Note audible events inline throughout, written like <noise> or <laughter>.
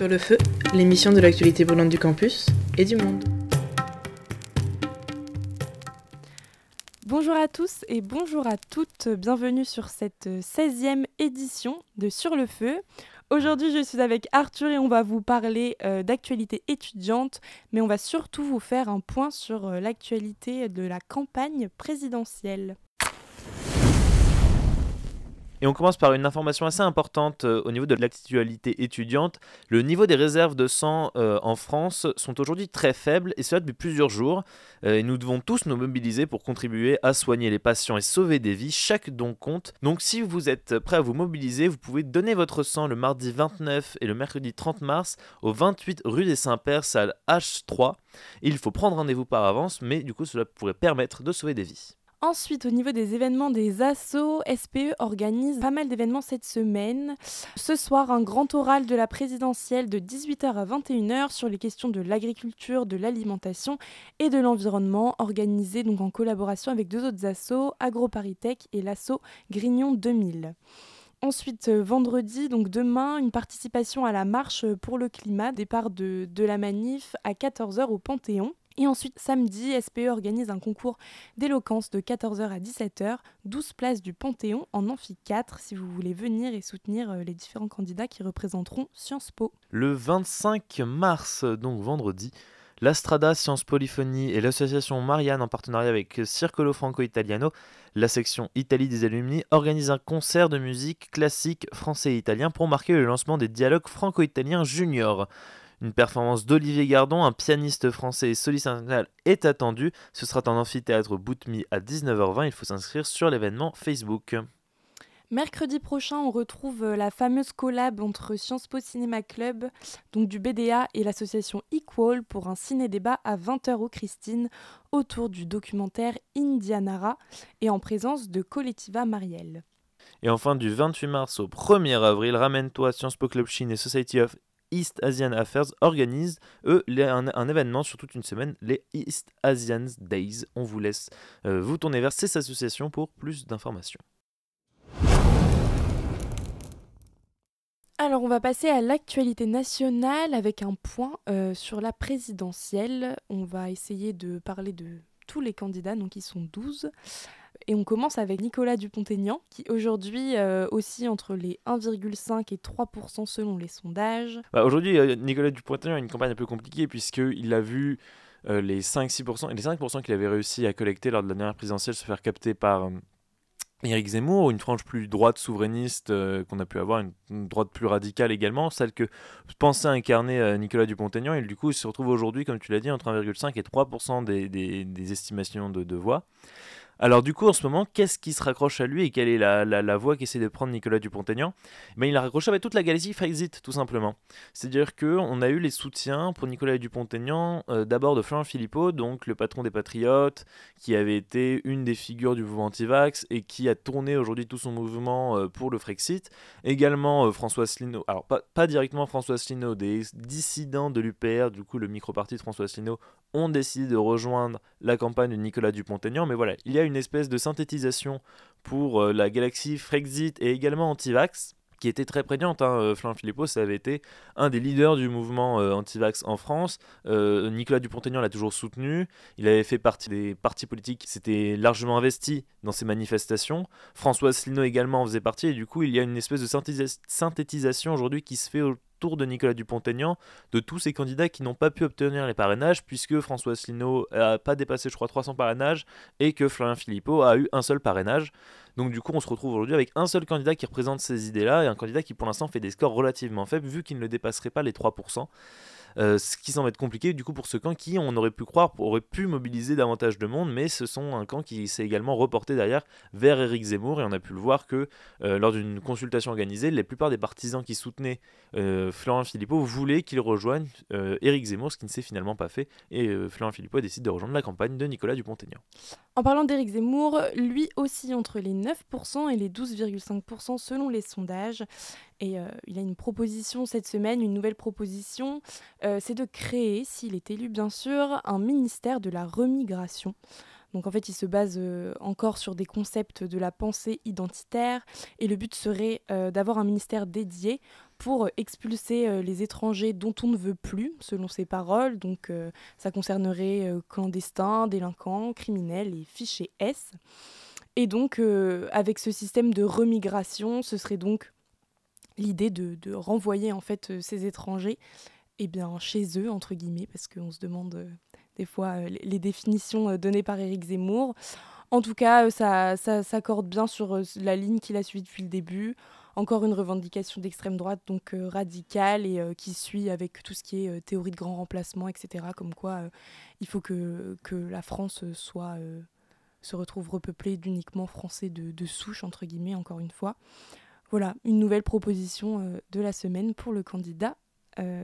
Sur le feu, l'émission de l'actualité brûlante du campus et du monde. Bonjour à tous et bonjour à toutes, bienvenue sur cette 16e édition de Sur le feu. Aujourd'hui, je suis avec Arthur et on va vous parler euh, d'actualité étudiante, mais on va surtout vous faire un point sur euh, l'actualité de la campagne présidentielle. Et on commence par une information assez importante euh, au niveau de l'actualité étudiante. Le niveau des réserves de sang euh, en France sont aujourd'hui très faibles et cela depuis plusieurs jours. Euh, et nous devons tous nous mobiliser pour contribuer à soigner les patients et sauver des vies. Chaque don compte. Donc si vous êtes prêt à vous mobiliser, vous pouvez donner votre sang le mardi 29 et le mercredi 30 mars au 28 rue des Saints-Pères, salle H3. Il faut prendre rendez-vous par avance, mais du coup cela pourrait permettre de sauver des vies. Ensuite, au niveau des événements des assos, SPE organise pas mal d'événements cette semaine. Ce soir, un grand oral de la présidentielle de 18h à 21h sur les questions de l'agriculture, de l'alimentation et de l'environnement, organisé donc en collaboration avec deux autres assos, AgroParisTech et l'asso Grignon 2000. Ensuite, euh, vendredi, donc demain, une participation à la marche pour le climat, départ de, de la manif à 14h au Panthéon. Et ensuite, samedi, SPE organise un concours d'éloquence de 14h à 17h, 12 places du Panthéon en Amphi 4 si vous voulez venir et soutenir euh, les différents candidats qui représenteront Sciences Po. Le 25 mars, donc vendredi, l'Astrada Sciences Polyphonie et l'association Marianne en partenariat avec Circolo Franco Italiano, la section Italie des alumni, organisent un concert de musique classique français et italien pour marquer le lancement des dialogues franco-italiens juniors. Une performance d'Olivier Gardon, un pianiste français et soliste international, est attendue. Ce sera en amphithéâtre Boutmi à 19h20. Il faut s'inscrire sur l'événement Facebook. Mercredi prochain, on retrouve euh, la fameuse collab entre Sciences Po Cinéma Club, donc du BDA, et l'association Equal pour un ciné-débat à 20h au Christine autour du documentaire Indianara et en présence de Collectiva Marielle. Et enfin, du 28 mars au 1er avril, Ramène-toi Sciences Po Club Chine et Society of East Asian Affairs organisent, eux, un, événement sur toute une semaine, les East Asian Days. On vous laisse euh, vous tourner vers ces associations pour plus d'informations. Alors on va passer à l'actualité nationale avec un point euh, sur la présidentielle. On va essayer de parler de tous les candidats, donc ils sont 12. Et on commence avec Nicolas Dupont-Aignan, qui aujourd'hui euh, aussi entre les 1,5 et 3% selon les sondages. Bah, aujourd'hui, euh, Nicolas Dupont-Aignan a une campagne un peu compliquée, puisqu'il a vu euh, les 5-6% et les 5% qu'il avait réussi à collecter lors de la dernière présidentielle se faire capter par Éric Zemmour, une frange plus droite souverainiste qu'on a pu avoir, une, droite plus radicale également, celle que pensait incarner Nicolas Dupont-Aignan, et du coup il se retrouve aujourd'hui, comme tu l'as dit, entre 1,5 et 3% des, estimations de voix. Alors du coup, en ce moment, qu'est-ce qui se raccroche à lui et quelle est la, la, voie qu'essaie de prendre Nicolas Dupont-Aignan? Ben, Il a raccroché avec toute la galaxie Frexit, tout simplement. C'est-à-dire qu'on a eu les soutiens pour Nicolas Dupont-Aignan, euh, d'abord de Florent Philippot, donc le patron des Patriotes, qui avait été une des figures du mouvement anti-vax et qui a tourné aujourd'hui tout son mouvement euh, pour le Frexit. Également euh, François Asselineau, alors pas, pas, directement François Asselineau, des dissidents de l'UPR, du coup le micro-parti de François Asselineau, ont décidé de rejoindre la campagne de Nicolas Dupont-Aignan. Mais voilà, il y a une espèce de synthétisation pour euh, la galaxie Frexit et également Antivax qui était très prégnante. Hein. Euh, Florent Philippot, ça avait été un des leaders du mouvement euh, anti-vax en France. Nicolas Dupont-Aignan l'a toujours soutenu. Il avait fait partie des partis politiques qui s'étaient largement investis dans ces manifestations. François Asselineau également en faisait partie. Et du coup, il y a une espèce de synthétisation aujourd'hui qui se fait tour de Nicolas Dupont-Aignan de tous ces candidats qui n'ont pas pu obtenir les parrainages puisque François Asselineau n'a pas dépassé je crois 300 parrainages et que Florian Philippot a eu un seul parrainage. Donc du coup on se retrouve aujourd'hui avec un seul candidat qui représente ces idées-là et un candidat qui pour l'instant fait des scores relativement faibles vu qu'il ne dépasserait pas les 3%. Euh, ce qui semble être compliqué du coup pour ce camp qui, on aurait pu croire, aurait pu mobiliser davantage de monde, mais ce sont un camp qui s'est également reporté derrière vers Éric Zemmour, et on a pu le voir que euh, lors d'une consultation organisée, la plupart des partisans qui soutenaient euh, Florent Philippot voulaient qu'il rejoigne Éric Zemmour, ce qui ne s'est finalement pas fait, et Florent Philippot décide de rejoindre la campagne de Nicolas Dupont-Aignan. En parlant d'Éric Zemmour, lui aussi entre les 9% et les 12,5% selon les sondages. Et euh, il a une proposition cette semaine, une nouvelle proposition, euh, c'est de créer, s'il est élu bien sûr, un ministère de la remigration. Donc en fait, il se base euh, encore sur des concepts de la pensée identitaire et le but serait d'avoir un ministère dédié pour expulser les étrangers dont on ne veut plus, selon ses paroles. Donc ça concernerait clandestins, délinquants, criminels et fichés S. Et donc avec ce système de remigration, ce serait donc l'idée de, de, renvoyer en fait ces étrangers eh bien, chez eux, entre guillemets, parce qu'on se demande des fois euh, les définitions euh, données par Éric Zemmour. En tout cas, euh, ça, ça s'accorde bien sur la ligne qu'il a suivie depuis le début. Encore une revendication d'extrême droite, donc radicale, et qui suit avec tout ce qui est théorie de grand remplacement, etc. Comme quoi il faut que, que la France soit, se retrouve repeuplée d'uniquement français de, de, souche, entre guillemets, encore une fois. Voilà, une nouvelle proposition de la semaine pour le candidat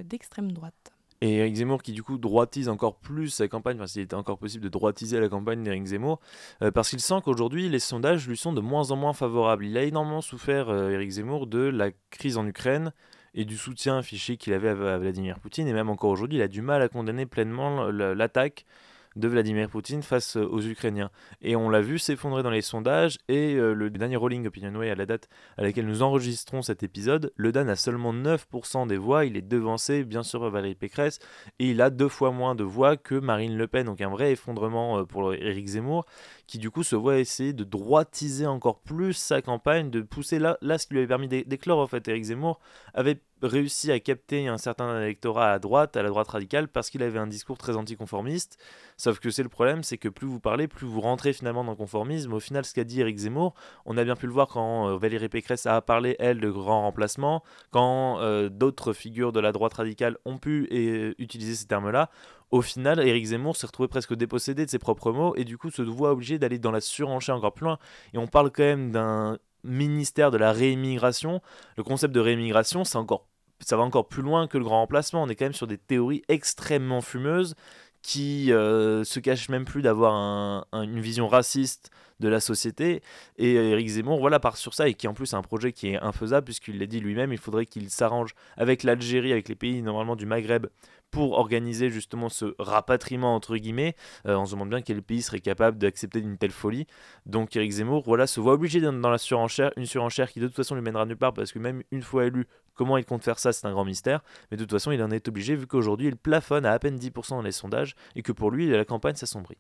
d'extrême droite. Et Eric Zemmour qui du coup droitise encore plus sa campagne, enfin s'il était encore possible de droitiser la campagne d'Eric Zemmour, euh, parce qu'il sent qu'aujourd'hui les sondages lui sont de moins en moins favorables. Il a énormément souffert, euh, Eric Zemmour, de la crise en Ukraine et du soutien affiché qu'il avait à Vladimir Poutine, et même encore aujourd'hui il a du mal à condamner pleinement l'attaque de Vladimir Poutine face aux Ukrainiens. Et on l'a vu s'effondrer dans les sondages, et euh, le dernier Rolling Opinionway à la date à laquelle nous enregistrons cet épisode, Le Dan a seulement 9% des voix, il est devancé bien sûr Valérie Pécresse, et il a deux fois moins de voix que Marine Le Pen, donc un vrai effondrement euh, pour Éric Zemmour, qui du coup se voit essayer de droitiser encore plus sa campagne, de pousser là, là ce qui lui avait permis d'éclore en fait. Éric Zemmour avait réussi à capter un certain électorat à droite, à la droite radicale, parce qu'il avait un discours très anticonformiste. Sauf que c'est le problème, c'est que plus vous parlez, plus vous rentrez finalement dans le conformisme. Au final, ce qu'a dit Eric Zemmour, on a bien pu le voir quand euh, Valérie Pécresse a parlé, elle, de grands remplacements, quand euh, d'autres figures de la droite radicale ont pu et, utiliser ces termes-là. Au final, Eric Zemmour s'est retrouvé presque dépossédé de ses propres mots et du coup se voit obligé d'aller dans la surenchère encore plus loin. Et on parle quand même d'un ministère de la réimmigration. Le concept de réimmigration, c'est encore ça va encore plus loin que le grand remplacement. On est quand même sur des théories extrêmement fumeuses qui euh, se cachent même plus d'avoir une vision raciste de la société. Et Eric Zemmour, voilà, part sur ça et qui en plus a un projet qui est infaisable puisqu'il l'a dit lui-même, il faudrait qu'il s'arrange avec l'Algérie, avec les pays normalement du Maghreb pour organiser justement ce rapatriement entre guillemets. Euh, on se demande bien quel pays serait capable d'accepter une telle folie. Donc Eric Zemmour, voilà, se voit obligé d'être dans la surenchère, une surenchère qui de toute façon lui mènera nulle part parce que même une fois élu, comment il compte faire ça, c'est un grand mystère. Mais de toute façon, il en est obligé vu qu'aujourd'hui il plafonne à à peine 10% dans les sondages et que pour lui la campagne s'assombrit.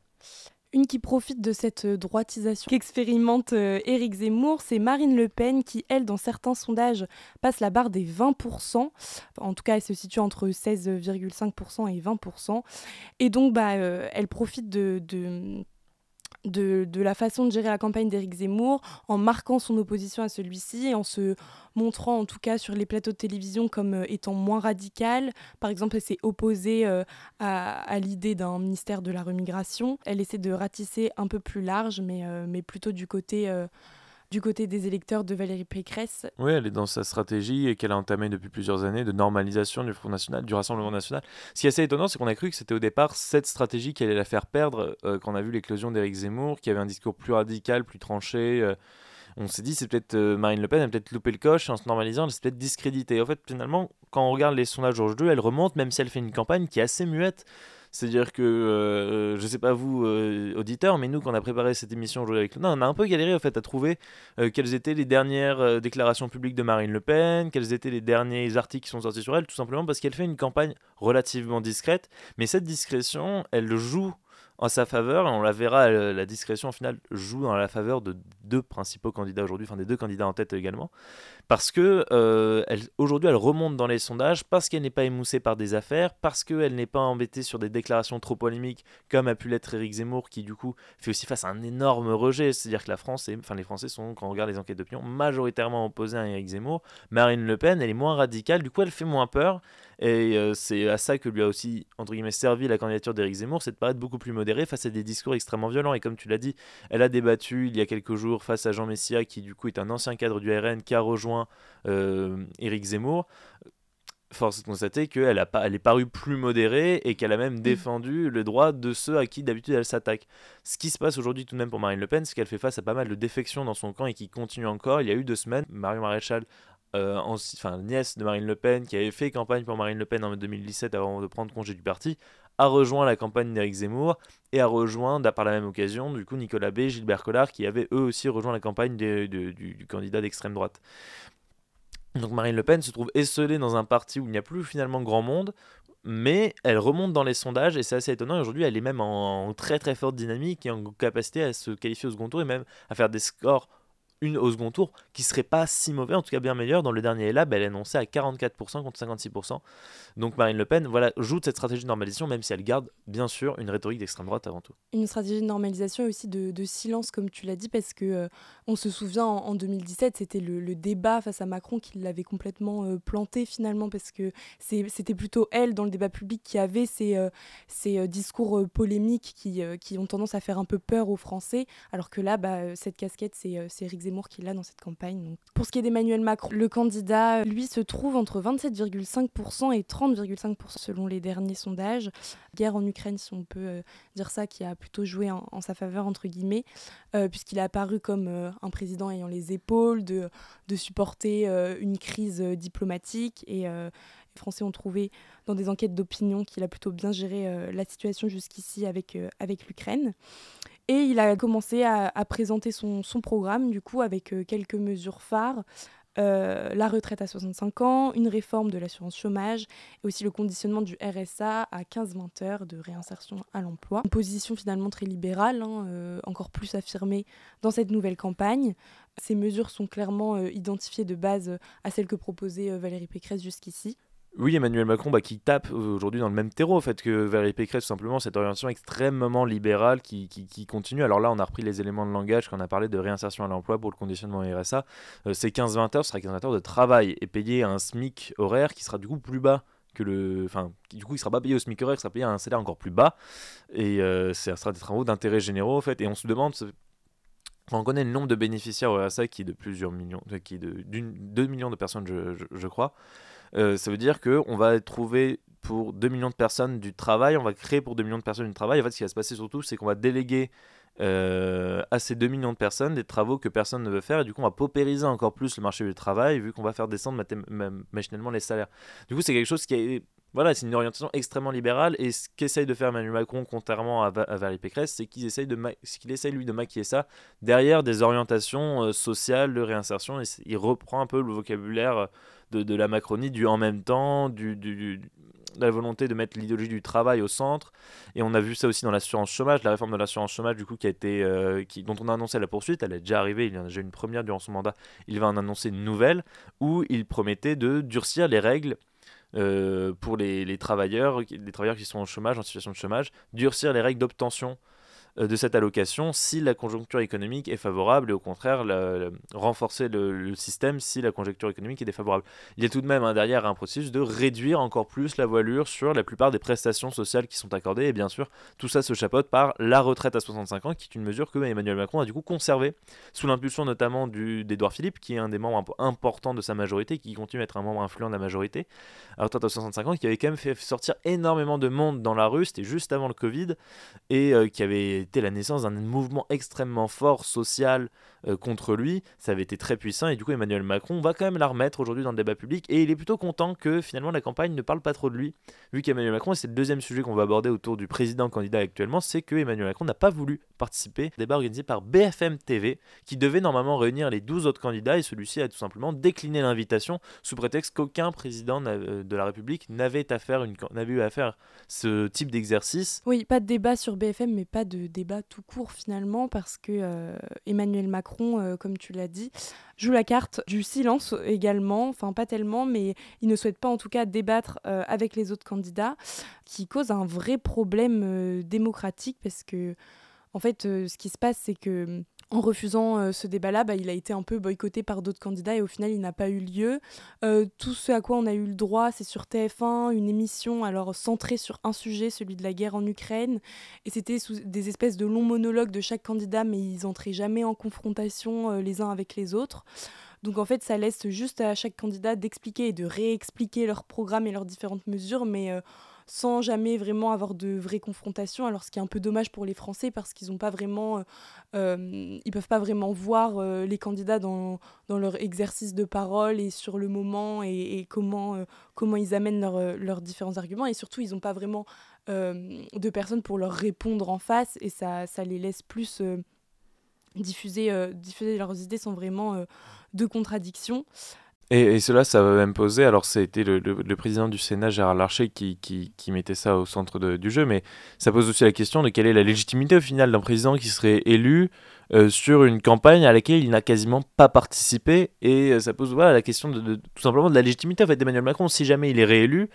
Une qui profite de cette euh, droitisation qu'expérimente euh, Éric Zemmour, c'est Marine Le Pen qui, elle, dans certains sondages, passe la barre des 20%. En tout cas, elle se situe entre 16,5% et 20%. Et donc, bah, euh, elle profite de, de de, la façon de gérer la campagne d'Éric Zemmour en marquant son opposition à celui-ci en se montrant en tout cas sur les plateaux de télévision comme euh, étant moins radical. Par exemple, elle s'est opposée euh, à, l'idée d'un ministère de la remigration. Elle essaie de ratisser un peu plus large, mais, euh, mais plutôt du côté du côté des électeurs de Valérie Pécresse. Oui, elle est dans sa stratégie et qu'elle a entamée depuis plusieurs années de normalisation du Front National, du Rassemblement National. Ce qui est assez étonnant, c'est qu'on a cru que c'était au départ cette stratégie qui allait la faire perdre euh, quand on a vu l'éclosion d'Éric Zemmour, qui avait un discours plus radical, plus tranché. Euh. on s'est dit, c'est peut-être euh, Marine Le Pen a peut-être loupé le coche en se normalisant, elle s'est peut-être discréditée. En fait, finalement, quand on regarde les sondages Georges 2, elle remonte, même si elle fait une campagne qui est assez muette. C'est-à-dire que, euh, je sais pas vous, euh, auditeurs, mais nous, quand on a préparé cette émission avec le... on a un peu galéré en à trouver euh, quelles étaient les dernières déclarations publiques de Marine Le Pen, quels étaient les derniers articles qui sont sortis sur elle, tout simplement parce qu'elle fait une campagne relativement discrète. Mais cette discrétion, elle joue en sa faveur, et on la verra, la discrétion au final joue dans la faveur de deux principaux candidats aujourd'hui, enfin des deux candidats en tête également, parce que euh, elle remonte dans les sondages, parce qu'elle n'est pas émoussée par des affaires, parce qu'elle n'est pas embêtée sur des déclarations trop polémiques, comme a pu l'être Éric Zemmour, qui du coup fait aussi face à un énorme rejet, c'est-à-dire que la France, enfin les Français sont, quand on regarde les enquêtes d'opinion, majoritairement opposés à Éric Zemmour. Marine Le Pen, elle est moins radicale, du coup elle fait moins peur, et euh, c'est à ça que lui a aussi, entre guillemets, servi la candidature d'Éric Zemmour, c'est de paraître beaucoup plus modéré face à des discours extrêmement violents. Et comme tu l'as dit, elle a débattu il y a quelques jours face à Jean Messia, qui du coup est un ancien cadre du RN, qui a rejoint euh, Éric Zemmour force est de constater qu'elle a elle est parue plus modérée et qu'elle a même mm. défendu le droit de ceux à qui d'habitude elle s'attaque. Ce qui se passe aujourd'hui tout de même pour Marine Le Pen, c'est qu'elle fait face à pas mal de défections dans son camp et qui continue encore. Il y a eu deux semaines, Marion Maréchal euh, enfin nièce de Marine Le Pen, qui avait fait campagne pour Marine Le Pen en 2017 avant de prendre congé du parti, a rejoint la campagne d'Éric Zemmour et a rejoint, par la même occasion, du coup, Nicolas B, Gilbert Collard, qui avaient eux aussi rejoint la campagne du, candidat d'extrême droite. Donc Marine Le Pen se trouve esselée dans un parti où il n'y a plus finalement grand monde, mais elle remonte dans les sondages et c'est assez étonnant. Aujourd'hui, elle est même en, très très forte dynamique et en capacité à se qualifier au second tour et même à faire des scores une au second tour qui serait pas si mauvais, en tout cas bien meilleur. Dans le dernier lab, elle est annoncée à 44% contre 56%. Donc Marine Le Pen voilà, joue de cette stratégie de normalisation, même si elle garde bien sûr une rhétorique d'extrême droite avant tout. Une stratégie de normalisation et aussi de, silence, comme tu l'as dit, parce que euh, on se souvient en, 2017, c'était le, débat face à Macron qui l'avait complètement euh, planté finalement, parce que c'était plutôt elle dans le débat public qui avait ces, euh, ces discours polémiques qui, qui ont tendance à faire un peu peur aux Français, alors que là, bah, cette casquette, c'est Eric Zemmour qui l'a dans cette campagne. Pour ce qui est d'Emmanuel Macron, le candidat, lui, se trouve entre 27,5% et 30,5% selon les derniers sondages. Guerre en Ukraine, si on peut euh, dire ça, qui a plutôt joué en, sa faveur, entre guillemets, euh, puisqu'il est apparu comme euh, un président ayant les épaules de, supporter une crise diplomatique et les Français ont trouvé dans des enquêtes d'opinion qu'il a plutôt bien géré la situation jusqu'ici avec l'Ukraine. Et il a commencé à, présenter son, programme, du coup, avec euh, quelques mesures phares. Euh, la retraite à 65 ans, une réforme de l'assurance chômage et aussi le conditionnement du RSA à 15-20 heures de réinsertion à l'emploi. Une position finalement très libérale, hein, euh, encore plus affirmée dans cette nouvelle campagne. Ces mesures sont clairement identifiées de base à celles que proposait Valérie Pécresse jusqu'ici. Oui, Emmanuel Macron bah, qui tape aujourd'hui dans le même terreau, en fait, que Valérie Pécresse, tout simplement, cette orientation extrêmement libérale qui, continue. Alors là, on a repris les éléments de langage quand on a parlé de réinsertion à l'emploi pour le conditionnement RSA. Euh, c'est 15-20 heures, ce sera 15-20 heures de travail et payé à un SMIC horaire qui sera du coup plus bas que le. Enfin, du coup, il sera pas payé au SMIC horaire, il sera payé à un salaire encore plus bas. Et euh, ça sera des travaux d'intérêt généraux, en fait. Et on se demande, on connaît le nombre de bénéficiaires au RSA qui est de plusieurs millions, qui est de 2 millions de personnes, je crois. Euh, ça veut dire qu'on va trouver pour 2 millions de personnes du travail, on va créer pour 2 millions de personnes du travail. En fait, ce qui va se passer surtout, c'est qu'on va déléguer euh, à ces 2 millions de personnes des travaux que personne ne veut faire. Et du coup, on va paupériser encore plus le marché du travail, vu qu'on va faire descendre machinalement les salaires. Du coup, c'est quelque chose qui est. Voilà, c'est une orientation extrêmement libérale. Et ce qu'essaye de faire Emmanuel Macron, contrairement à, Valérie Pécresse, c'est qu'il essaye, essaye, lui, de maquiller ça derrière des orientations euh, sociales de réinsertion. Il reprend un peu le vocabulaire de, la Macronie, du en même temps, du, de la volonté de mettre l'idéologie du travail au centre. Et on a vu ça aussi dans l'assurance chômage, la réforme de l'assurance chômage, du coup, qui a été, euh, dont on a annoncé la poursuite, elle est déjà arrivée, il y en a déjà une première durant son mandat, il va en annoncer une nouvelle, où il promettait de durcir les règles. Euh, pour les, travailleurs, les travailleurs qui sont en chômage, en situation de chômage, durcir les règles d'obtention de cette allocation si la conjoncture économique est favorable et au contraire renforcer le, système si la conjoncture économique est défavorable. Il y a tout de même hein, derrière un processus de réduire encore plus la voilure sur la plupart des prestations sociales qui sont accordées et bien sûr tout ça se chapeaute par la retraite à 65 ans qui est une mesure que Emmanuel Macron a du coup conservée sous l'impulsion notamment d'Edouard Philippe qui est un des membres importants de sa majorité qui continue à être un membre influent de la majorité à retraite à 65 ans qui avait quand même fait sortir énormément de monde dans la rue c'était juste avant le Covid et euh, qui avait été la naissance d'un mouvement extrêmement fort social euh, contre lui. Ça avait été très puissant et du coup Emmanuel Macron va quand même la remettre aujourd'hui dans le débat public et il est plutôt content que finalement la campagne ne parle pas trop de lui. Vu qu'Emmanuel Macron, et c'est le deuxième sujet qu'on va aborder autour du président candidat actuellement, c'est que Emmanuel Macron n'a pas voulu participer au débat organisé par BFM TV qui devait normalement réunir les 12 autres candidats et celui-ci a tout simplement décliné l'invitation sous prétexte qu'aucun président euh, de la République n'avait eu à faire ce type d'exercice. Oui, pas de débat sur BFM mais pas de débat tout court finalement parce que euh, Emmanuel Macron, euh, comme tu l'as dit, joue la carte du silence également, enfin pas tellement, mais il ne souhaite pas en tout cas débattre euh, avec les autres candidats, qui cause un vrai problème démocratique parce que en fait, ce qui se passe, c'est que en refusant euh, ce débat-là, bah, il a été un peu boycotté par d'autres candidats et au final, il n'a pas eu lieu. Euh, tout ce à quoi on a eu le droit, c'est sur TF1, une émission alors centrée sur un sujet, celui de la guerre en Ukraine. Et c'était des espèces de longs monologues de chaque candidat, mais ils n'entraient jamais en confrontation euh, les uns avec les autres. Donc en fait, ça laisse juste à chaque candidat d'expliquer et de réexpliquer leur programme et leurs différentes mesures, mais sans jamais vraiment avoir de vraies confrontations. Alors ce qui est un peu dommage pour les Français parce qu'ils n'ont pas vraiment, euh, euh, ils peuvent pas vraiment voir euh, les candidats dans, dans, leur exercice de parole et sur le moment et, comment, comment ils amènent leurs différents arguments. Et surtout, ils n'ont pas vraiment de personnes pour leur répondre en face et ça, ça les laisse plus diffuser, diffuser leurs idées sans vraiment de contradiction. Et, cela, ça va même poser, alors c'était le, président du Sénat, Gérard Larcher, qui, mettait ça au centre du jeu, mais ça pose aussi la question de quelle est la légitimité au final d'un président qui serait élu euh, sur une campagne à laquelle il n'a quasiment pas participé, et euh, ça pose voilà, la question de, tout simplement de la légitimité en fait, d'Emmanuel Macron, si jamais il est réélu,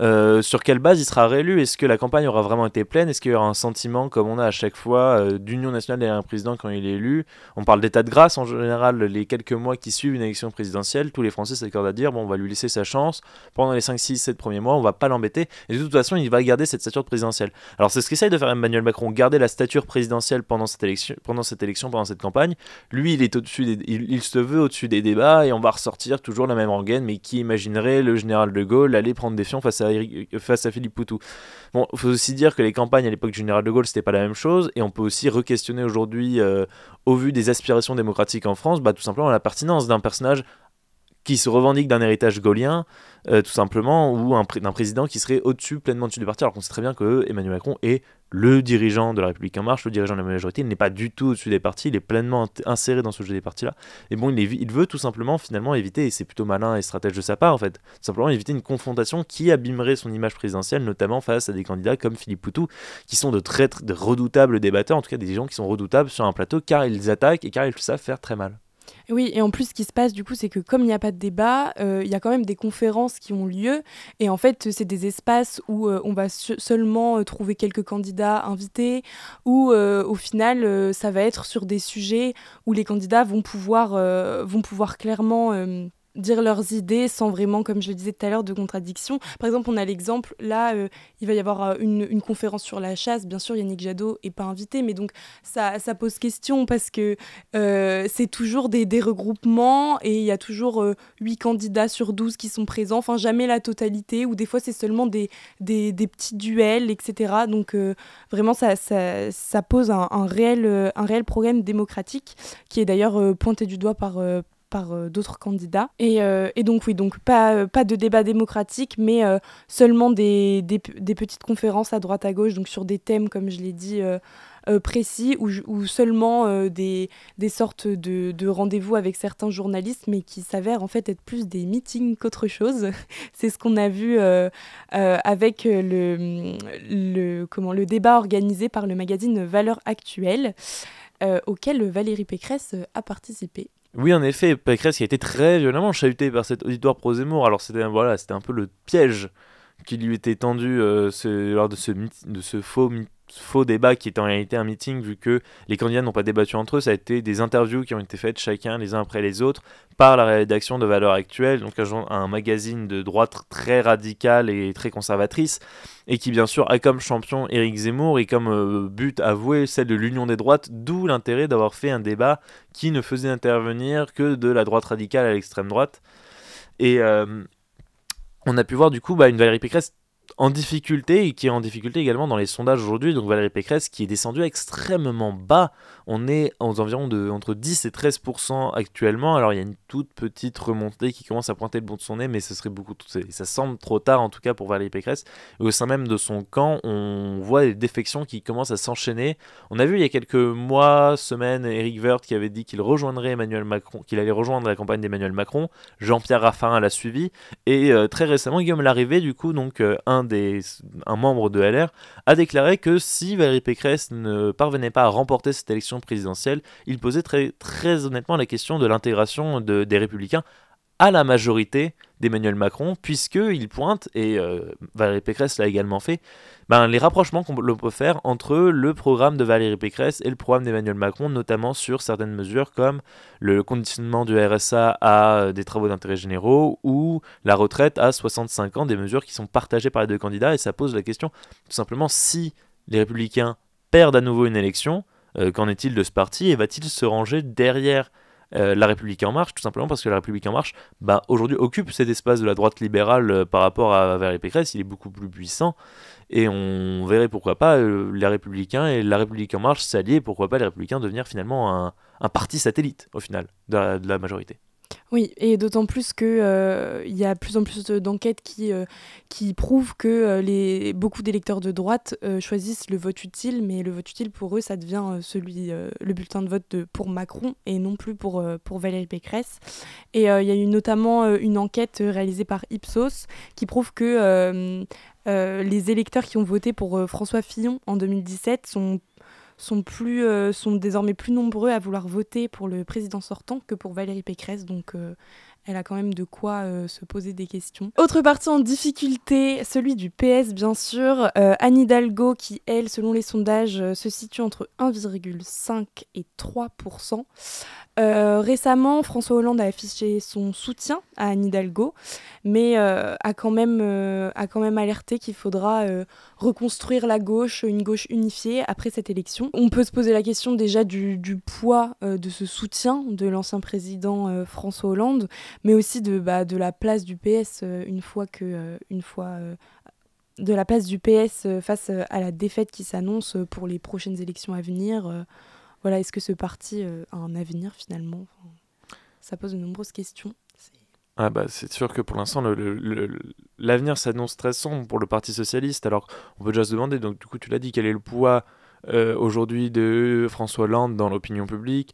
euh, sur quelle base il sera réélu? Est-ce que la campagne aura vraiment été pleine? Est-ce qu'il y aura un sentiment, comme on a à chaque fois, euh, d'union nationale derrière un président quand il est élu? On parle d'état de grâce en général, les quelques mois qui suivent une élection présidentielle, tous les Français s'accordent à dire bon, on va lui laisser sa chance pendant les 5, 6, 7 premiers mois, on va pas l'embêter. Et de toute façon, il va garder cette stature présidentielle. Alors, c'est ce qu'essaye de faire Emmanuel Macron, garder la stature présidentielle pendant cette élection, pendant cette, élection, pendant cette campagne. Lui, il, est au-dessus il, il, se veut au-dessus des débats et on va ressortir toujours la même rengaine, mais qui imaginerait le général de Gaulle aller prendre des fions face à, face à Philippe Poutou. Bon, il faut aussi dire que les campagnes à l'époque du général de Gaulle, c'était pas la même chose, et on peut aussi re-questionner aujourd'hui, euh, au vu des aspirations démocratiques en France, bah, tout simplement la pertinence d'un personnage qui se revendique d'un héritage gaulien, euh, tout simplement, ou d'un président qui serait au-dessus, pleinement au-dessus du parti, alors qu'on sait très bien que Emmanuel Macron est le dirigeant de la République en marche, le dirigeant de la majorité, il n'est pas du tout au-dessus des partis, il est pleinement inséré dans ce jeu des partis-là. Et bon, il, veut tout simplement finalement éviter, et c'est plutôt malin et stratège de sa part en fait, tout simplement éviter une confrontation qui abîmerait son image présidentielle, notamment face à des candidats comme Philippe Poutou, qui sont de très, de redoutables débatteurs, en tout cas des gens qui sont redoutables sur un plateau car ils attaquent et car ils savent faire très mal. Oui, et en plus, ce qui se passe, du coup, c'est que comme il n'y a pas de débat, euh, il y a quand même des conférences qui ont lieu. Et en fait, c'est des espaces où euh, on va seulement euh, trouver quelques candidats invités, ou au final, ça va être sur des sujets où les candidats vont pouvoir, vont pouvoir clairement dire leurs idées sans vraiment, comme je le disais tout à l'heure, de contradiction. Par exemple, on a l'exemple, là, euh, il va y avoir euh, une, conférence sur la chasse. Bien sûr, Yannick Jadot n'est pas invité, mais donc ça, pose question parce que euh, c'est toujours des, regroupements et il y a toujours 8 candidats sur 12 qui sont présents. Enfin, jamais la totalité, ou des fois, c'est seulement des, petits duels, etc. Donc, vraiment, ça, pose un réel problème démocratique qui est d'ailleurs pointé du doigt par par euh, d'autres candidats. Et, euh, et, donc oui, donc pas, euh, pas de débat démocratique, mais seulement des, des, petites conférences à droite à gauche, donc sur des thèmes, comme je l'ai dit, précis, ou, seulement des, des sortes de, de rendez-vous avec certains journalistes, mais qui s'avèrent en fait être plus des meetings qu'autre chose. <laughs> C'est ce qu'on a vu avec le, le, comment, le débat organisé par le magazine Valeurs Actuelles. auquel Valérie Pécresse a participé. Oui, en effet, Pécresse qui a été très violemment chahuté par cet auditoire pro Zemmour. Alors c'était un peu le piège qui lui était tendu euh, lors de ce, faux faux débat qui était en réalité un meeting vu que les candidats n'ont pas débattu entre eux, ça a été des interviews qui ont été faites chacun les uns après les autres par la rédaction de Valeurs Actuelles, donc un, magazine de droite très radical et très conservatrice et qui bien sûr a comme champion Éric Zemmour et comme euh, but avoué celle de l'union des droites, d'où l'intérêt d'avoir fait un débat qui ne faisait intervenir que de la droite radicale à l'extrême droite. Et euh, on a pu voir du coup bah, une Valérie Pécresse en difficulté et qui est en difficulté également dans les sondages aujourd'hui. Donc Valérie Pécresse qui est descendue extrêmement bas. On est aux environs de entre 10 et 13% actuellement. Alors il y a une toute petite remontée qui commence à pointer le bout de son nez, mais ce serait beaucoup. Ça semble trop tard en tout cas pour Valérie Pécresse. Au sein même de son camp, on voit des défections qui commencent à s'enchaîner. On a vu il y a quelques mois, semaines, Eric Woerth qui avait dit qu'il rejoindrait Emmanuel Macron, qu'il allait rejoindre la campagne d'Emmanuel Macron. Jean-Pierre Raffarin l'a suivi. Et euh, très récemment, Guillaume Larrivé, du coup, donc euh, un des, un membre de LR, a déclaré que si Valérie Pécresse ne parvenait pas à remporter cette élection présidentielle, il posait très, honnêtement la question de l'intégration de, des républicains à la majorité d'Emmanuel Macron, puisqu'il pointe, et euh, Valérie Pécresse l'a également fait, ben, les rapprochements qu'on peut faire entre le programme de Valérie Pécresse et le programme d'Emmanuel Macron, notamment sur certaines mesures comme le conditionnement du RSA à euh, des travaux d'intérêt généraux ou la retraite à 65 ans, des mesures qui sont partagées par les deux candidats, et ça pose la question tout simplement si les républicains perdent à nouveau une élection, qu'en est-il de ce parti et va-t-il se ranger derrière euh, la République en marche, tout simplement parce que la République en marche, bah, aujourd'hui, occupe cet espace de la droite libérale euh, par rapport à Valérie Pécresse, il est beaucoup plus puissant, et on verrait pourquoi pas euh, les Républicains et la République en marche s'allier, pourquoi pas les Républicains devenir finalement un, parti satellite, au final, de la majorité. Oui, et d'autant plus qu'il euh, y a plus en plus d'enquêtes qui, euh, qui prouvent que euh, les, beaucoup d'électeurs de droite choisissent le vote utile, mais le vote utile pour eux, ça devient celui, le bulletin de vote de, pour Macron et non plus pour, pour Valérie Pécresse. Et il y a eu notamment une enquête réalisée par Ipsos qui prouve que les électeurs qui ont voté pour François Fillon en 2017 sont sont, plus, euh, sont désormais plus nombreux à vouloir voter pour le président sortant que pour Valérie Pécresse. Donc euh, elle a quand même de quoi euh, se poser des questions. Autre parti en difficulté, celui du PS bien sûr. Anne Hidalgo qui, elle, selon les sondages, se situe entre 1,5 et 3% euh, récemment, François Hollande a affiché son soutien à Anne Hidalgo, mais a, quand même, a quand même alerté qu'il faudra reconstruire la gauche, une gauche unifiée après cette élection. On peut se poser la question déjà du, poids de ce soutien de l'ancien président François Hollande, mais aussi de, la place du PS une fois que... une fois, de la place du PS face à la défaite qui s'annonce pour les prochaines élections à venir voilà, est-ce que ce parti euh, a un avenir finalement? Ça pose de nombreuses questions. Ah bah, c'est sûr que pour l'instant, l'avenir s'annonce très sombre pour le Parti Socialiste. Alors, on peut déjà se demander, donc du coup, tu l'as dit, quel est le poids euh, aujourd'hui de François Hollande dans l'opinion publique?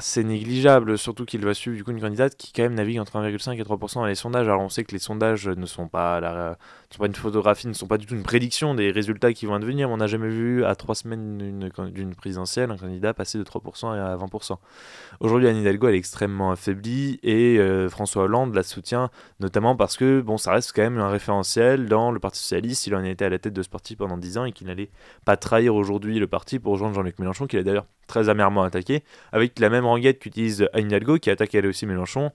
C'est négligeable, surtout qu'il va suivre du coup une candidate qui quand même navigue entre 1,5 et 3% dans les sondages. Alors on sait que les sondages ne sont pas, la, sont pas une photographie, ne sont pas du tout une prédiction des résultats qui vont advenir. On n'a jamais vu à trois semaines d'une présidentielle un candidat passer de 3% à 20%. Aujourd'hui, Anne Hidalgo elle est extrêmement affaiblie et euh, François Hollande la soutient notamment parce que bon, ça reste quand même un référentiel dans le Parti Socialiste. Il en était à la tête de ce parti pendant 10 ans et qu'il n'allait pas trahir aujourd'hui le parti pour rejoindre Jean-Luc Mélenchon, qu'il a d'ailleurs très amèrement attaqué, avec la même renguette qu'utilise Hidalgo, qui attaque elle aussi Mélenchon,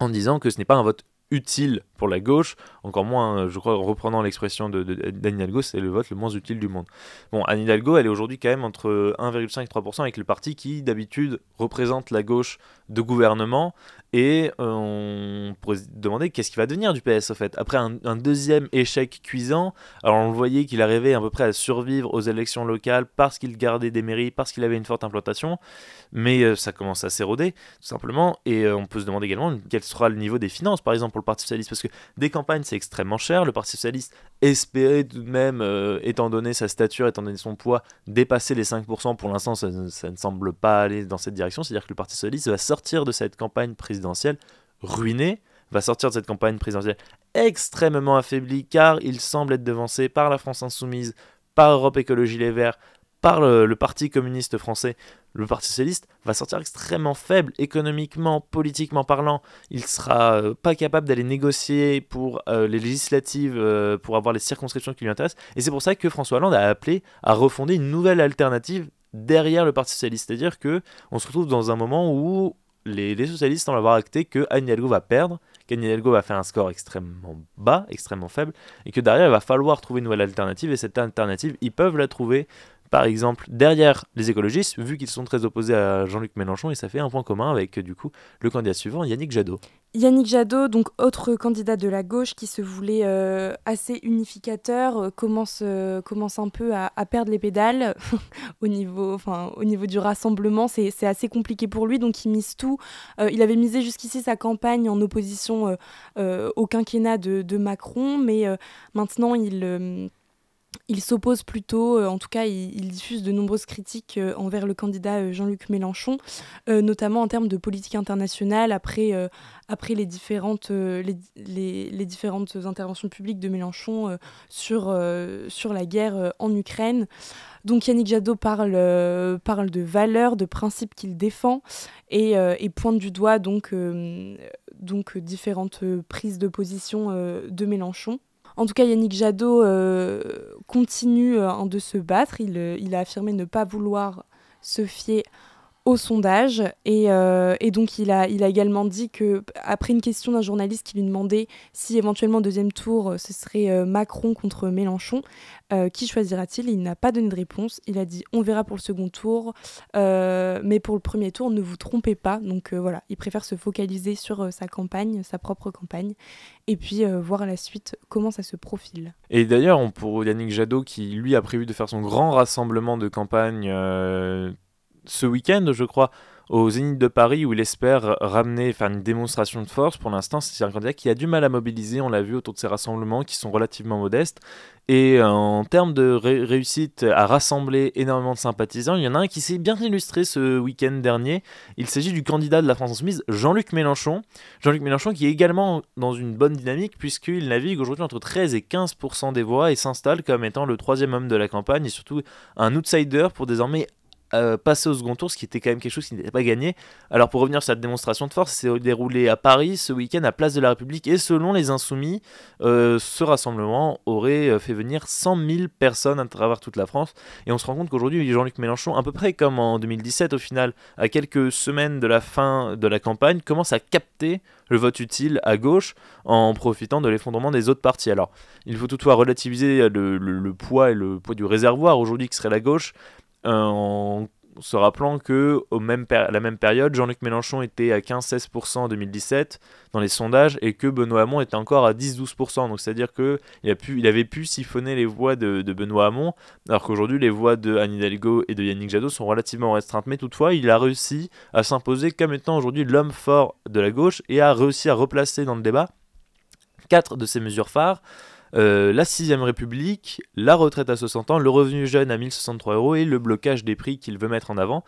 en disant que ce n'est pas un vote utile pour la gauche, encore moins, je crois, en reprenant l'expression d'Anne Hidalgo, c'est le vote le moins utile du monde. Bon, Anne Hidalgo, elle est aujourd'hui quand même entre 1,5 et 3% avec le parti qui, d'habitude, représente la gauche de gouvernement, et euh, on pourrait se demander qu'est-ce qui va devenir du PS au fait. Après un, deuxième échec cuisant, alors on le voyait qu'il arrivait à peu près à survivre aux élections locales parce qu'il gardait des mairies, parce qu'il avait une forte implantation, mais euh, ça commence à s'éroder tout simplement. Et euh, on peut se demander également quel sera le niveau des finances par exemple pour le Parti Socialiste, parce que des campagnes c'est extrêmement cher. Le Parti Socialiste espérait tout de même, étant donné sa stature, étant donné son poids, dépasser les 5%. Pour l'instant ça, ne semble pas aller dans cette direction, c'est-à-dire que le Parti Socialiste va sortir de cette campagne présidentielle ruiné, va sortir de cette campagne présidentielle extrêmement affaibli car il semble être devancé par la France insoumise, par Europe Écologie Les Verts, par le, Parti communiste français. Le Parti socialiste va sortir extrêmement faible économiquement, politiquement parlant. Il sera euh, pas capable d'aller négocier pour euh, les législatives, euh, pour avoir les circonscriptions qui lui intéressent. Et c'est pour ça que François Hollande a appelé à refonder une nouvelle alternative derrière le Parti socialiste. C'est-à-dire que on se retrouve dans un moment où les, socialistes semblent avoir acté que Anne va perdre, qu'Anne Hidalgo va faire un score extrêmement bas, extrêmement faible, et que derrière, il va falloir trouver une nouvelle alternative, et cette alternative, ils peuvent la trouver par exemple, derrière les écologistes, vu qu'ils sont très opposés à Jean-Luc Mélenchon, et ça fait un point commun avec, du coup, le candidat suivant, Yannick Jadot. Yannick Jadot, donc autre candidat de la gauche qui se voulait euh, assez unificateur, euh, commence, euh, commence un peu à, perdre les pédales <laughs> au, niveau, au niveau du rassemblement. C'est assez compliqué pour lui, donc il mise tout. il avait misé jusqu'ici sa campagne en opposition au quinquennat de Macron, mais maintenant il il s'oppose plutôt, euh, en tout cas, il, diffuse de nombreuses critiques euh, envers le candidat euh, Jean-Luc Mélenchon, notamment en termes de politique internationale, après, après les, différentes, interventions publiques de Mélenchon sur, la guerre en Ukraine. Donc Yannick Jadot parle, de valeurs, de principes qu'il défend et, pointe du doigt donc différentes prises de position de Mélenchon. En tout cas, Yannick Jadot euh, continue euh, de se battre. Il, euh, il, a affirmé ne pas vouloir se fier au sondage. Et, euh, donc, il a, il a également dit que, après une question d'un journaliste qui lui demandait si éventuellement, deuxième tour, euh, ce serait euh, Macron contre Mélenchon, qui choisira-t-il? Il n'a pas donné de réponse. Il a dit on verra pour le second tour, mais pour le premier tour, ne vous trompez pas. Donc voilà, il préfère se focaliser sur sa campagne, sa propre campagne, et puis voir à la suite comment ça se profile. Et d'ailleurs, pour Yannick Jadot, qui lui a prévu de faire son grand rassemblement de campagne ce week-end, je crois, au Zénith de Paris où il espère ramener, faire une démonstration de force. Pour l'instant, c'est un candidat qui a du mal à mobiliser, on l'a vu autour de ces rassemblements qui sont relativement modestes. Et euh, en termes de réussite à rassembler énormément de sympathisants, il y en a un qui s'est bien illustré ce week-end dernier. Il s'agit du candidat de la France Insoumise, Jean-Luc Mélenchon. Jean-Luc Mélenchon qui est également dans une bonne dynamique puisqu'il navigue aujourd'hui entre 13 et 15% des voix et s'installe comme étant le troisième homme de la campagne et surtout un outsider pour désormais euh, passer au second tour, ce qui était quand même quelque chose qui n'était pas gagné. Alors pour revenir sur cette démonstration de force, c'est déroulé à Paris ce week-end à Place de la République et selon les insoumis, euh, ce rassemblement aurait euh, fait venir 100 000 personnes à travers toute la France. Et on se rend compte qu'aujourd'hui, Jean-Luc Mélenchon, à peu près comme en 2017 au final, à quelques semaines de la fin de la campagne, commence à capter le vote utile à gauche en profitant de l'effondrement des autres partis. Alors il faut toutefois relativiser le, le poids et le poids du réservoir aujourd'hui qui serait la gauche en se rappelant que au même la même période, Jean-Luc Mélenchon était à 15-16% en 2017 dans les sondages et que Benoît Hamon était encore à 10-12%. Donc c'est-à-dire qu'il il avait pu siphonner les voix de, Benoît Hamon, alors qu'aujourd'hui les voix de Anne Hidalgo et de Yannick Jadot sont relativement restreintes. Mais toutefois, il a réussi à s'imposer comme étant aujourd'hui l'homme fort de la gauche et a réussi à replacer dans le débat quatre de ses mesures phares. Euh, la 6 République, la retraite à 60 ans, le revenu jeune à 1063 euros et le blocage des prix qu'il veut mettre en avant.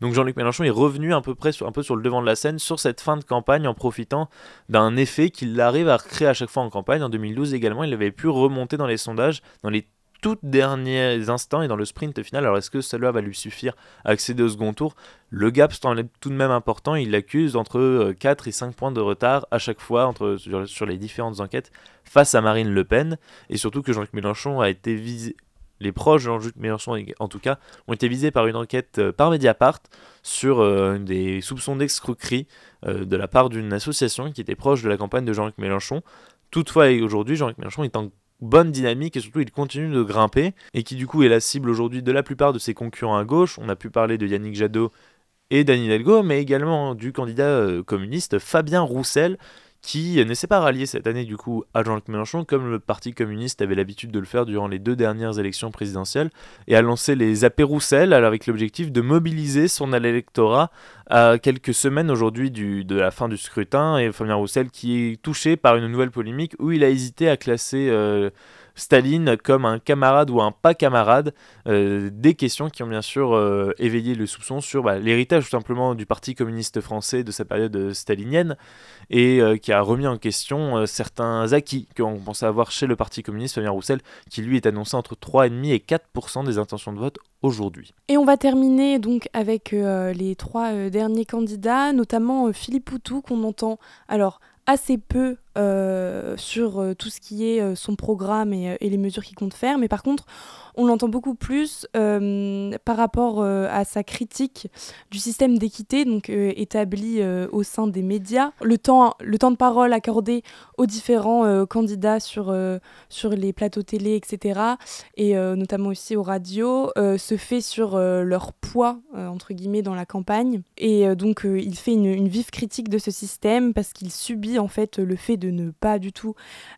Donc Jean-Luc Mélenchon est revenu à peu près sur, un peu sur le devant de la scène sur cette fin de campagne en profitant d'un effet qu'il arrive à créer à chaque fois en campagne. En 2012 également, il avait pu remonter dans les sondages dans les tout derniers instants et dans le sprint final. Alors est-ce que cela va lui suffire à accéder au second tour? Le gap est tout de même important. Il l'accuse entre 4 euh, et 5 points de retard à chaque fois entre, sur, les différentes enquêtes face à Marine Le Pen. Et surtout que Jean-Luc Mélenchon a été visé. Les proches de Jean-Luc Mélenchon, en tout cas, ont été visés par une enquête euh, par Mediapart sur euh, des soupçons d'escroquerie de la part d'une association qui était proche de la campagne de Jean-Luc Mélenchon. Toutefois, aujourd'hui, Jean-Luc Mélenchon est en bonne dynamique et surtout il continue de grimper et qui du coup est la cible aujourd'hui de la plupart de ses concurrents à gauche. On a pu parler de Yannick Jadot et d'Anne Hidalgo, mais également du candidat euh, communiste Fabien Roussel qui ne s'est pas rallié cette année du coup à Jean-Luc Mélenchon comme le Parti communiste avait l'habitude de le faire durant les deux dernières élections présidentielles et a lancé les apéroussels avec l'objectif de mobiliser son électorat à quelques semaines aujourd'hui de la fin du scrutin et Fabien Roussel qui est touché par une nouvelle polémique où il a hésité à classer euh, Staline comme un camarade ou un pas camarade, euh, des questions qui ont bien sûr euh, éveillé le soupçon sur bah, l'héritage tout simplement du Parti communiste français de sa période euh, stalinienne et qui a remis en question certains acquis qu'on pensait avoir chez le Parti communiste, Fabien Roussel, qui lui est annoncé entre 3,5 et 4% des intentions de vote aujourd'hui. Et on va terminer donc avec les trois derniers candidats, notamment Philippe Poutou qu'on entend alors assez peu euh, sur euh, tout ce qui est euh, son programme et, les mesures qu'il compte faire, mais par contre, on l'entend beaucoup plus par rapport à sa critique du système d'équité donc établi au sein des médias. Le temps, le temps de parole accordé aux différents candidats sur, sur les plateaux télé, etc., et notamment aussi aux radios, se fait sur leur poids, entre guillemets, dans la campagne. Et donc, il fait une, une, vive critique de ce système parce qu'il subit en fait le fait de ne pas du tout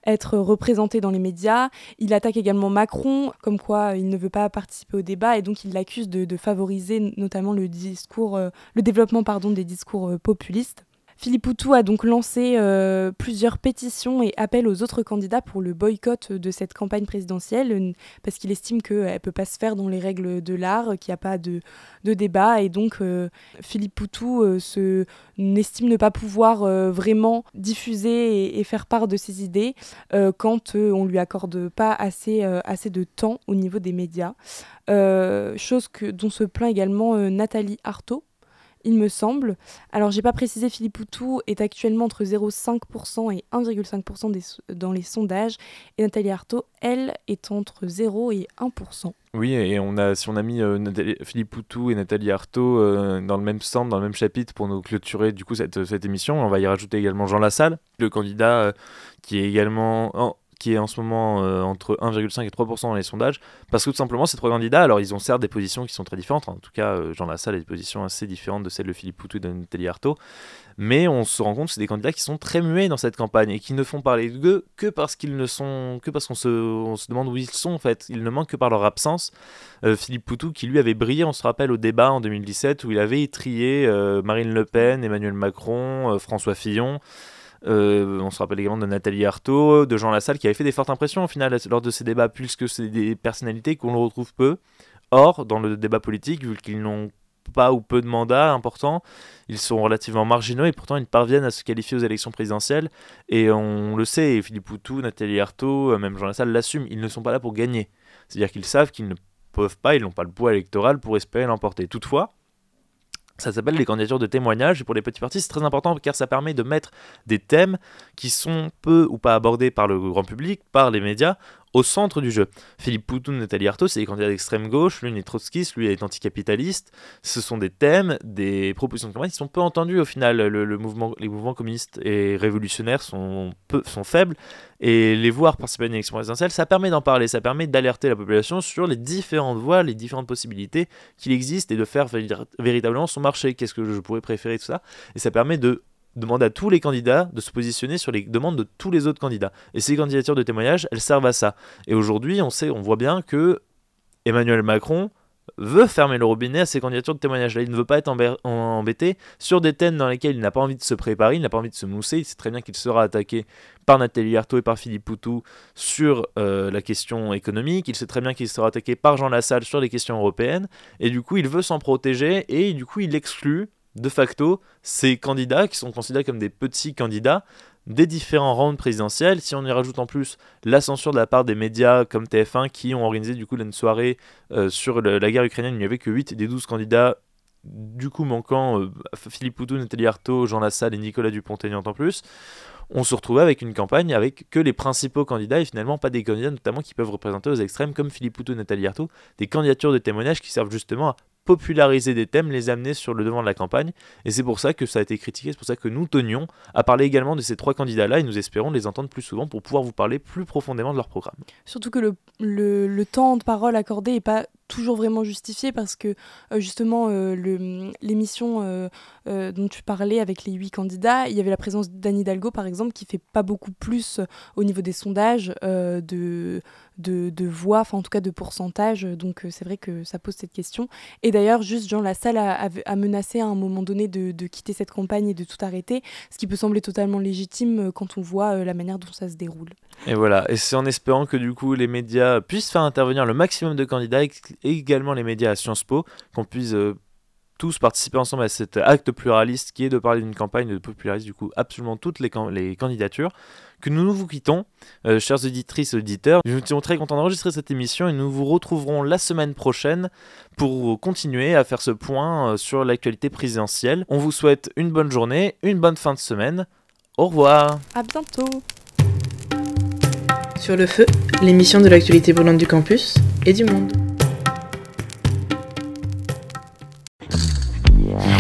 être représenté dans les médias. Il attaque également Macron, comme quoi il ne veut pas participer au débat et donc il l'accuse de, favoriser notamment le euh, le développement pardon, des discours euh, populistes. Philippe Poutou a donc lancé euh, plusieurs pétitions et appels aux autres candidats pour le boycott de cette campagne présidentielle parce qu'il estime qu'elle ne peut pas se faire dans les règles de l'art, qu'il n'y a pas de, débat et donc Philippe Poutou n'estime ne pas pouvoir vraiment diffuser et, faire part de ses idées quand on ne lui accorde pas assez, assez de temps au niveau des médias. chose dont se plaint également Nathalie Artaud il me semble. Alors, j'ai pas précisé, Philippe Poutou est actuellement entre 0,5% et 1,5% dans les sondages. Et Nathalie Arthaud, elle, est entre 0 et 1%. Oui, et on a, si on a mis euh, Philippe Poutou et Nathalie Arthaud euh, dans le même centre, dans le même chapitre pour nous clôturer du coup cette, cette émission, on va y rajouter également Jean Lassalle, le candidat euh, qui est également qui est en ce moment entre 1,5 et 3% dans les sondages, parce que tout simplement ces trois candidats, alors ils ont certes des positions qui sont très différentes, en tout cas Jean Lassalle a des positions assez différentes de celles de Philippe Poutou et de Nathalie Arthaud, mais on se rend compte que c'est des candidats qui sont très muets dans cette campagne et qui ne font parler d'eux que parce qu'ils ne sont que parce qu'on se, on se demande où ils sont en fait. Ils ne manquent que par leur absence. Euh, Philippe Poutou qui lui avait brillé, on se rappelle au débat en 2017 où il avait étrié euh, Marine Le Pen, Emmanuel Macron, euh, François Fillon. On se rappelle également de Nathalie Arthaud, de Jean Lassalle qui avait fait des fortes impressions au final lors de ces débats puisque c'est des personnalités qu'on retrouve peu. Or, dans le débat politique, vu qu'ils n'ont pas ou peu de mandats importants, ils sont relativement marginaux et pourtant ils parviennent à se qualifier aux élections présidentielles. Et on le sait, Philippe Poutou, Nathalie Arthaud, euh, même Jean Lassalle l'assument, ils ne sont pas là pour gagner. C'est-à-dire qu'ils savent qu'ils ne peuvent pas, ils n'ont pas le poids électoral pour espérer l'emporter. Toutefois, ça s'appelle les candidatures de témoignage et pour les petits partis c'est très important car ça permet de mettre des thèmes qui sont peu ou pas abordés par le grand public, par les médias, au centre du jeu. Philippe Poutou, Nathalie Arthaud, c'est des candidats d'extrême gauche, lui est trotskiste, lui est anticapitaliste. Ce sont des thèmes, des propositions de qui sont peu entendues au final. Le, mouvement, les mouvements communistes et révolutionnaires sont, peu, sont faibles et les voir participer à une élection présidentielle, ça permet d'en parler, ça permet d'alerter la population sur les différentes voies, les différentes possibilités qu'il existe et de faire véritablement son marché. Qu'est-ce que je pourrais préférer, tout ça? Et ça permet de demande à tous les candidats de se positionner sur les demandes de tous les autres candidats. Et ces candidatures de témoignage, elles servent à ça. Et aujourd'hui, on sait, on voit bien que Emmanuel Macron veut fermer le robinet à ces candidatures de témoignage. Là, il ne veut pas être embêté sur des thèmes dans lesquels il n'a pas envie de se préparer, il n'a pas envie de se mousser. Il sait très bien qu'il sera attaqué par Nathalie Arthaud et par Philippe Poutou sur euh, la question économique. Il sait très bien qu'il sera attaqué par Jean Lassalle sur les questions européennes. Et du coup, il veut s'en protéger et du coup, il exclut de facto ces candidats qui sont considérés comme des petits candidats des différents rounds présidentiels. Si on y rajoute en plus la censure de la part des médias comme TF1 qui ont organisé du coup une soirée euh, sur la guerre ukrainienne, il n'y avait que 8 des 12 candidats du coup manquant euh, Philippe Poutou, Nathalie Arthaud, Jean Lassalle et Nicolas Dupont-Aignan en plus, on se retrouvait avec une campagne avec que les principaux candidats et finalement pas des candidats notamment qui peuvent représenter aux extrêmes comme Philippe Poutou, Nathalie Arthaud, des candidatures de témoignages qui servent justement à populariser des thèmes, les amener sur le devant de la campagne. Et c'est pour ça que ça a été critiqué, c'est pour ça que nous tenions à parler également de ces trois candidats-là et nous espérons les entendre plus souvent pour pouvoir vous parler plus profondément de leur programme. Surtout que le, le, temps de parole accordé n'est pas toujours vraiment justifié parce que euh, justement euh, l'émission euh, dont tu parlais avec les huit candidats, il y avait la présence d'Anne Hidalgo par exemple qui fait pas beaucoup plus au niveau des sondages de, voix, enfin en tout cas de pourcentage. Donc c'est vrai que ça pose cette question. Et d'ailleurs, juste Jean Lassalle a, a, menacé à un moment donné de, quitter cette campagne et de tout arrêter, ce qui peut sembler totalement légitime quand on voit la manière dont ça se déroule. Et voilà, et c'est en espérant que du coup les médias puissent faire intervenir le maximum de candidats également les médias à Sciences Po, qu'on puisse euh, tous participer ensemble à cet acte pluraliste qui est de parler d'une campagne de populariser du coup absolument toutes les, les candidatures. Que nous nous vous quittons, euh, chers auditrices et auditeurs. Nous sommes très contents d'enregistrer cette émission et nous vous retrouverons la semaine prochaine pour continuer à faire ce point euh, sur l'actualité présidentielle. On vous souhaite une bonne journée, une bonne fin de semaine. Au revoir. À bientôt. Sur le feu, l'émission de l'actualité brûlante du campus et du monde.